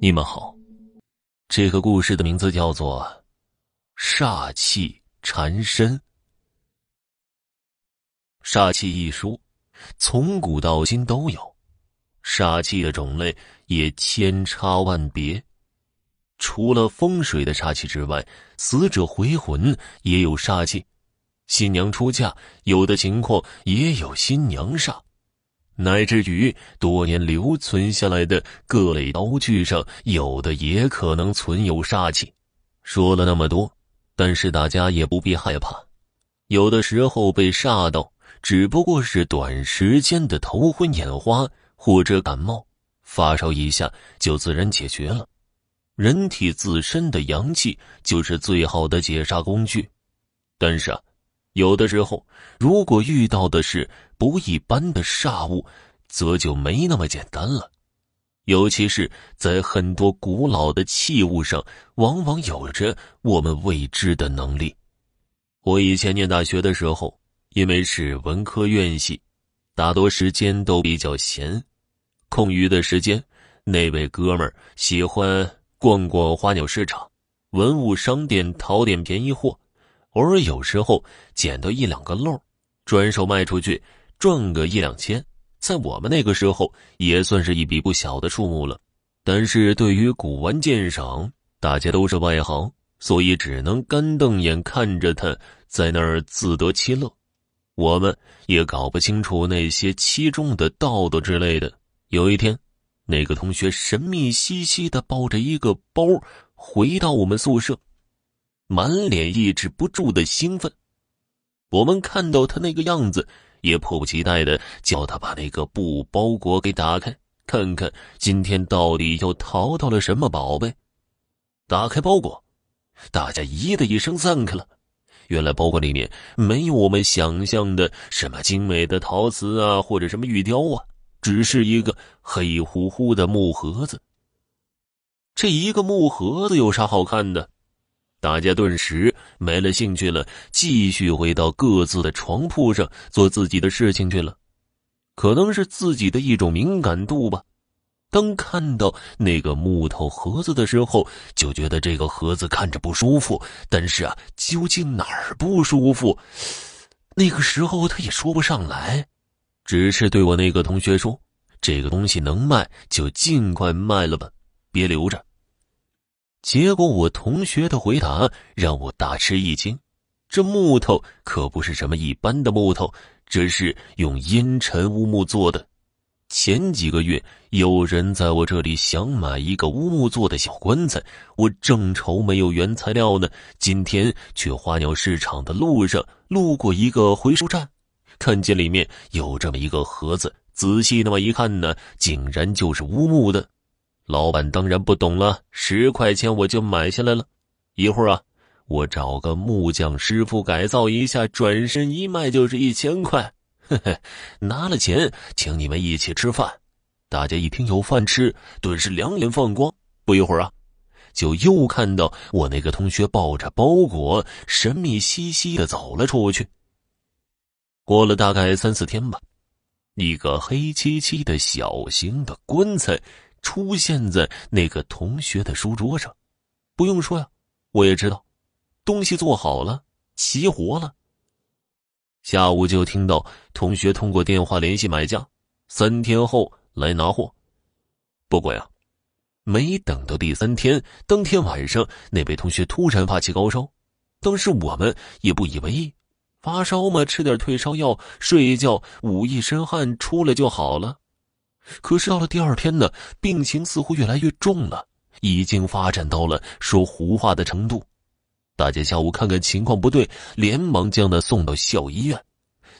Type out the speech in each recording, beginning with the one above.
你们好，这个故事的名字叫做《煞气缠身》。煞气一说，从古到今都有，煞气的种类也千差万别。除了风水的煞气之外，死者回魂也有煞气，新娘出嫁有的情况也有新娘煞。乃至于多年留存下来的各类刀具上，有的也可能存有煞气。说了那么多，但是大家也不必害怕。有的时候被煞到，只不过是短时间的头昏眼花或者感冒，发烧一下就自然解决了。人体自身的阳气就是最好的解煞工具，但是啊。有的时候，如果遇到的是不一般的煞物，则就没那么简单了。尤其是在很多古老的器物上，往往有着我们未知的能力。我以前念大学的时候，因为是文科院系，大多时间都比较闲，空余的时间，那位哥们儿喜欢逛逛花鸟市场、文物商店，淘点便宜货。偶尔有时候捡到一两个漏，转手卖出去赚个一两千，在我们那个时候也算是一笔不小的数目了。但是对于古玩鉴赏，大家都是外行，所以只能干瞪眼看着他在那儿自得其乐。我们也搞不清楚那些其中的道道之类的。有一天，那个同学神秘兮兮的抱着一个包回到我们宿舍。满脸抑制不住的兴奋，我们看到他那个样子，也迫不及待的叫他把那个布包裹给打开，看看今天到底又淘到了什么宝贝。打开包裹，大家咦的一声散开了。原来包裹里面没有我们想象的什么精美的陶瓷啊，或者什么玉雕啊，只是一个黑乎乎的木盒子。这一个木盒子有啥好看的？大家顿时没了兴趣了，继续回到各自的床铺上做自己的事情去了。可能是自己的一种敏感度吧。当看到那个木头盒子的时候，就觉得这个盒子看着不舒服。但是啊，究竟哪儿不舒服？那个时候他也说不上来，只是对我那个同学说：“这个东西能卖就尽快卖了吧，别留着。”结果，我同学的回答让我大吃一惊。这木头可不是什么一般的木头，这是用阴沉乌木做的。前几个月，有人在我这里想买一个乌木做的小棺材，我正愁没有原材料呢。今天去花鸟市场的路上，路过一个回收站，看见里面有这么一个盒子，仔细那么一看呢，竟然就是乌木的。老板当然不懂了，十块钱我就买下来了。一会儿啊，我找个木匠师傅改造一下，转身一卖就是一千块。嘿嘿，拿了钱请你们一起吃饭。大家一听有饭吃，顿时两眼放光。不一会儿啊，就又看到我那个同学抱着包裹，神秘兮兮的走了出去。过了大概三四天吧，一个黑漆漆的小型的棺材。出现在那个同学的书桌上，不用说呀，我也知道，东西做好了，齐活了。下午就听到同学通过电话联系买家，三天后来拿货。不过呀，没等到第三天，当天晚上那位同学突然发起高烧，当时我们也不以为意，发烧嘛，吃点退烧药，睡一觉，捂一身汗，出来就好了。可是到了第二天呢，病情似乎越来越重了，已经发展到了说胡话的程度。大家下午看看情况不对，连忙将他送到校医院。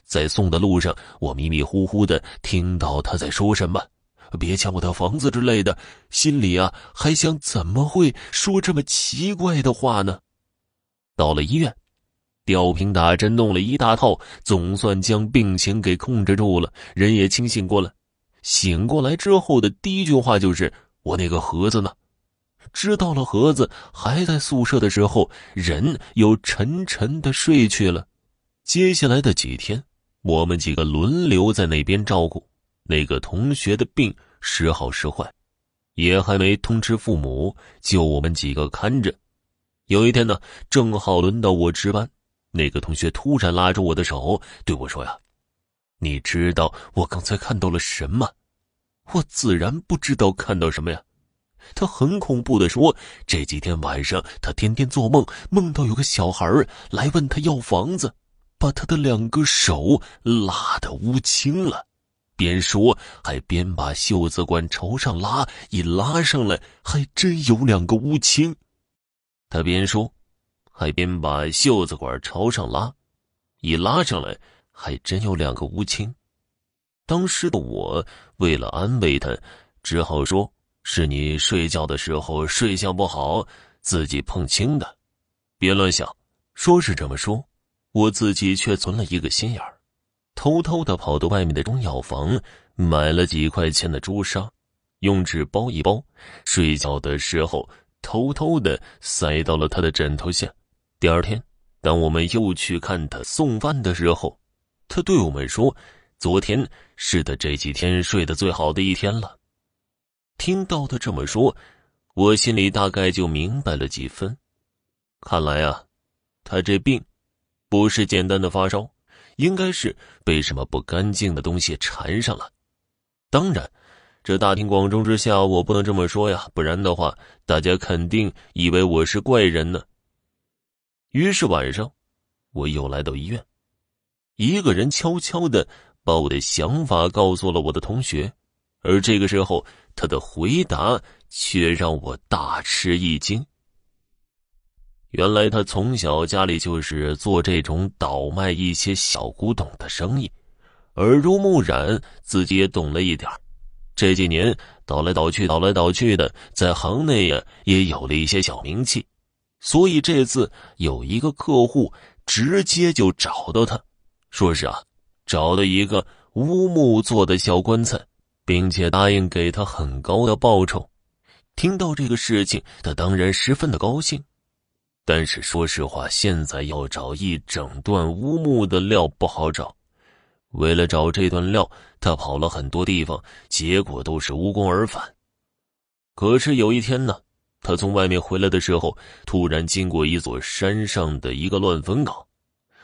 在送的路上，我迷迷糊糊的听到他在说什么“别抢我的房子”之类的，心里啊还想怎么会说这么奇怪的话呢？到了医院，吊瓶打针弄了一大套，总算将病情给控制住了，人也清醒过来。醒过来之后的第一句话就是：“我那个盒子呢？”知道了盒子还在宿舍的时候，人又沉沉的睡去了。接下来的几天，我们几个轮流在那边照顾那个同学的病，时好时坏。也还没通知父母，就我们几个看着。有一天呢，正好轮到我值班，那个同学突然拉着我的手对我说：“呀，你知道我刚才看到了什么？”我自然不知道看到什么呀。他很恐怖的说：“这几天晚上，他天天做梦，梦到有个小孩来问他要房子，把他的两个手拉得乌青了。”边说还边把袖子管朝上拉，一拉上来还真有两个乌青。他边说，还边把袖子管朝上拉，一拉上来还真有两个乌青。当时的我为了安慰他，只好说是你睡觉的时候睡相不好，自己碰青的，别乱想。说是这么说，我自己却存了一个心眼儿。偷偷的跑到外面的中药房，买了几块钱的朱砂，用纸包一包，睡觉的时候偷偷的塞到了他的枕头下。第二天，当我们又去看他送饭的时候，他对我们说：“昨天是他这几天睡得最好的一天了。”听到他这么说，我心里大概就明白了几分。看来啊，他这病不是简单的发烧。应该是被什么不干净的东西缠上了。当然，这大庭广众之下，我不能这么说呀，不然的话，大家肯定以为我是怪人呢。于是晚上，我又来到医院，一个人悄悄的把我的想法告诉了我的同学，而这个时候，他的回答却让我大吃一惊。原来他从小家里就是做这种倒卖一些小古董的生意，耳濡目染，自己也懂了一点这几年倒来倒去，倒来倒去的，在行内呀也有了一些小名气。所以这次有一个客户直接就找到他，说是啊，找了一个乌木做的小棺材，并且答应给他很高的报酬。听到这个事情，他当然十分的高兴。但是说实话，现在要找一整段乌木的料不好找。为了找这段料，他跑了很多地方，结果都是无功而返。可是有一天呢，他从外面回来的时候，突然经过一座山上的一个乱坟岗，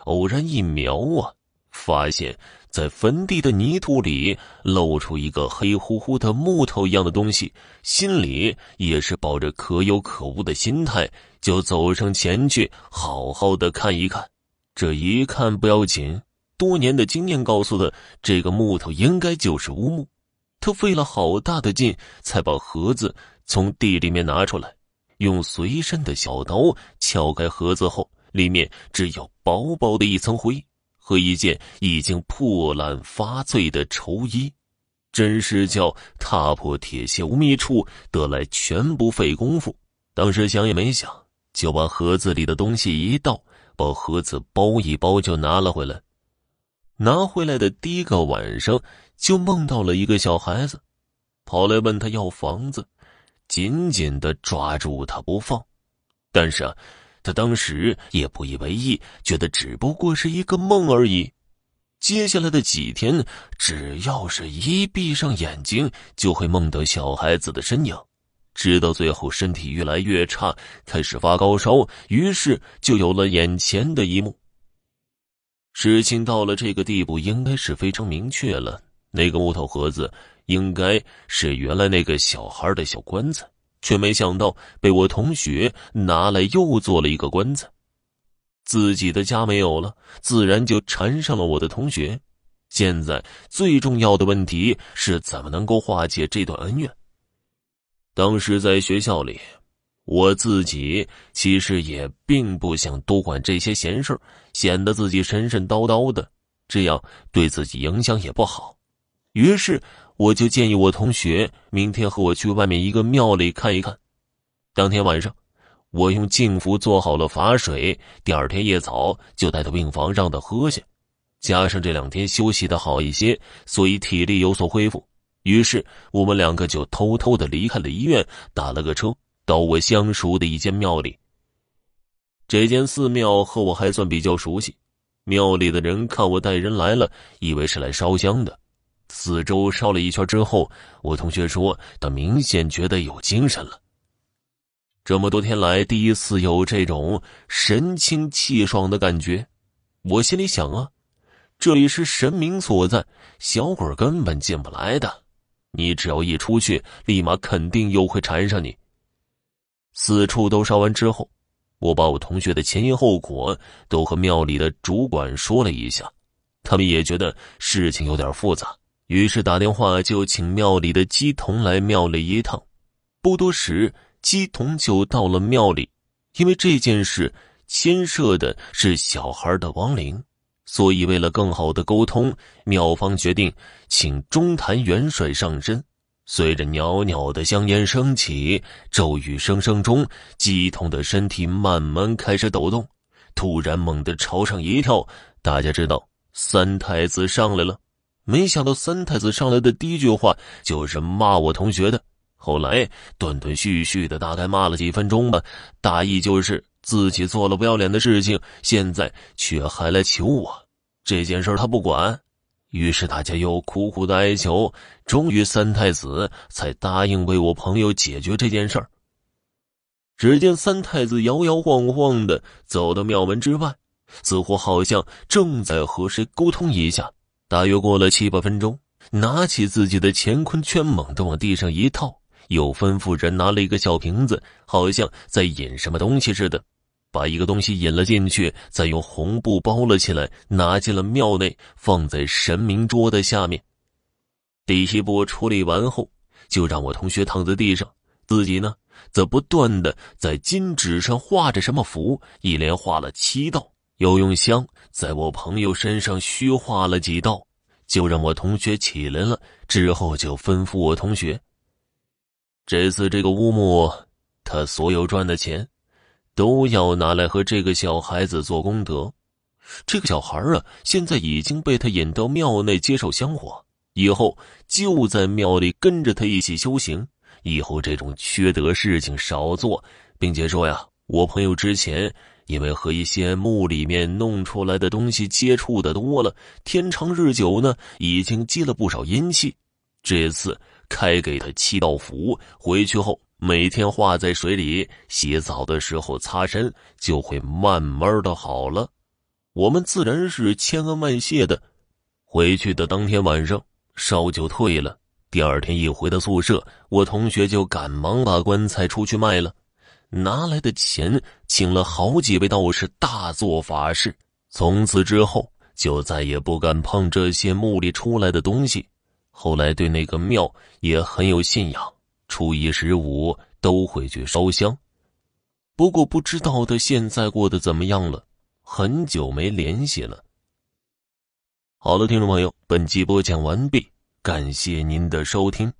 偶然一瞄啊，发现。在坟地的泥土里露出一个黑乎乎的木头一样的东西，心里也是抱着可有可无的心态，就走上前去，好好的看一看。这一看不要紧，多年的经验告诉他，这个木头应该就是乌木。他费了好大的劲，才把盒子从地里面拿出来，用随身的小刀撬开盒子后，里面只有薄薄的一层灰。和一件已经破烂发脆的绸衣，真是叫踏破铁鞋无觅处，得来全不费工夫。当时想也没想，就把盒子里的东西一倒，把盒子包一包就拿了回来。拿回来的第一个晚上，就梦到了一个小孩子，跑来问他要房子，紧紧的抓住他不放。但是啊。他当时也不以为意，觉得只不过是一个梦而已。接下来的几天，只要是一闭上眼睛，就会梦到小孩子的身影，直到最后身体越来越差，开始发高烧，于是就有了眼前的一幕。事情到了这个地步，应该是非常明确了，那个木头盒子应该是原来那个小孩的小棺材。却没想到被我同学拿来又做了一个棺材，自己的家没有了，自然就缠上了我的同学。现在最重要的问题是怎么能够化解这段恩怨。当时在学校里，我自己其实也并不想多管这些闲事显得自己神神叨叨的，这样对自己影响也不好。于是。我就建议我同学明天和我去外面一个庙里看一看。当天晚上，我用净符做好了法水，第二天一早就带到病房让他喝下。加上这两天休息的好一些，所以体力有所恢复。于是我们两个就偷偷的离开了医院，打了个车到我相熟的一间庙里。这间寺庙和我还算比较熟悉，庙里的人看我带人来了，以为是来烧香的。四周烧了一圈之后，我同学说他明显觉得有精神了。这么多天来，第一次有这种神清气爽的感觉。我心里想啊，这里是神明所在，小鬼根本进不来的。你只要一出去，立马肯定又会缠上你。四处都烧完之后，我把我同学的前因后果都和庙里的主管说了一下，他们也觉得事情有点复杂，于是打电话就请庙里的鸡童来庙里一趟。不多时。姬童就到了庙里，因为这件事牵涉的是小孩的亡灵，所以为了更好的沟通，庙方决定请中坛元帅上身。随着袅袅的香烟升起，咒语声声中，姬童的身体慢慢开始抖动，突然猛地朝上一跳。大家知道三太子上来了，没想到三太子上来的第一句话就是骂我同学的。后来断断续续的，大概骂了几分钟吧，大意就是自己做了不要脸的事情，现在却还来求我。这件事他不管，于是大家又苦苦的哀求，终于三太子才答应为我朋友解决这件事儿。只见三太子摇摇晃晃的走到庙门之外，似乎好像正在和谁沟通一下。大约过了七八分钟，拿起自己的乾坤圈，猛地往地上一套。又吩咐人拿了一个小瓶子，好像在引什么东西似的，把一个东西引了进去，再用红布包了起来，拿进了庙内，放在神明桌的下面。第一步处理完后，就让我同学躺在地上，自己呢则不断的在金纸上画着什么符，一连画了七道，又用香在我朋友身上虚画了几道，就让我同学起来了。之后就吩咐我同学。这次这个乌木，他所有赚的钱，都要拿来和这个小孩子做功德。这个小孩啊，现在已经被他引到庙内接受香火，以后就在庙里跟着他一起修行。以后这种缺德事情少做，并且说呀，我朋友之前因为和一些墓里面弄出来的东西接触的多了，天长日久呢，已经积了不少阴气。这次。开给他七道符，回去后每天化在水里，洗澡的时候擦身，就会慢慢的好了。我们自然是千恩万谢的。回去的当天晚上，烧就退了。第二天一回到宿舍，我同学就赶忙把棺材出去卖了，拿来的钱请了好几位道士大做法事。从此之后，就再也不敢碰这些墓里出来的东西。后来对那个庙也很有信仰，初一十五都会去烧香。不过不知道他现在过得怎么样了，很久没联系了。好了，听众朋友，本集播讲完毕，感谢您的收听。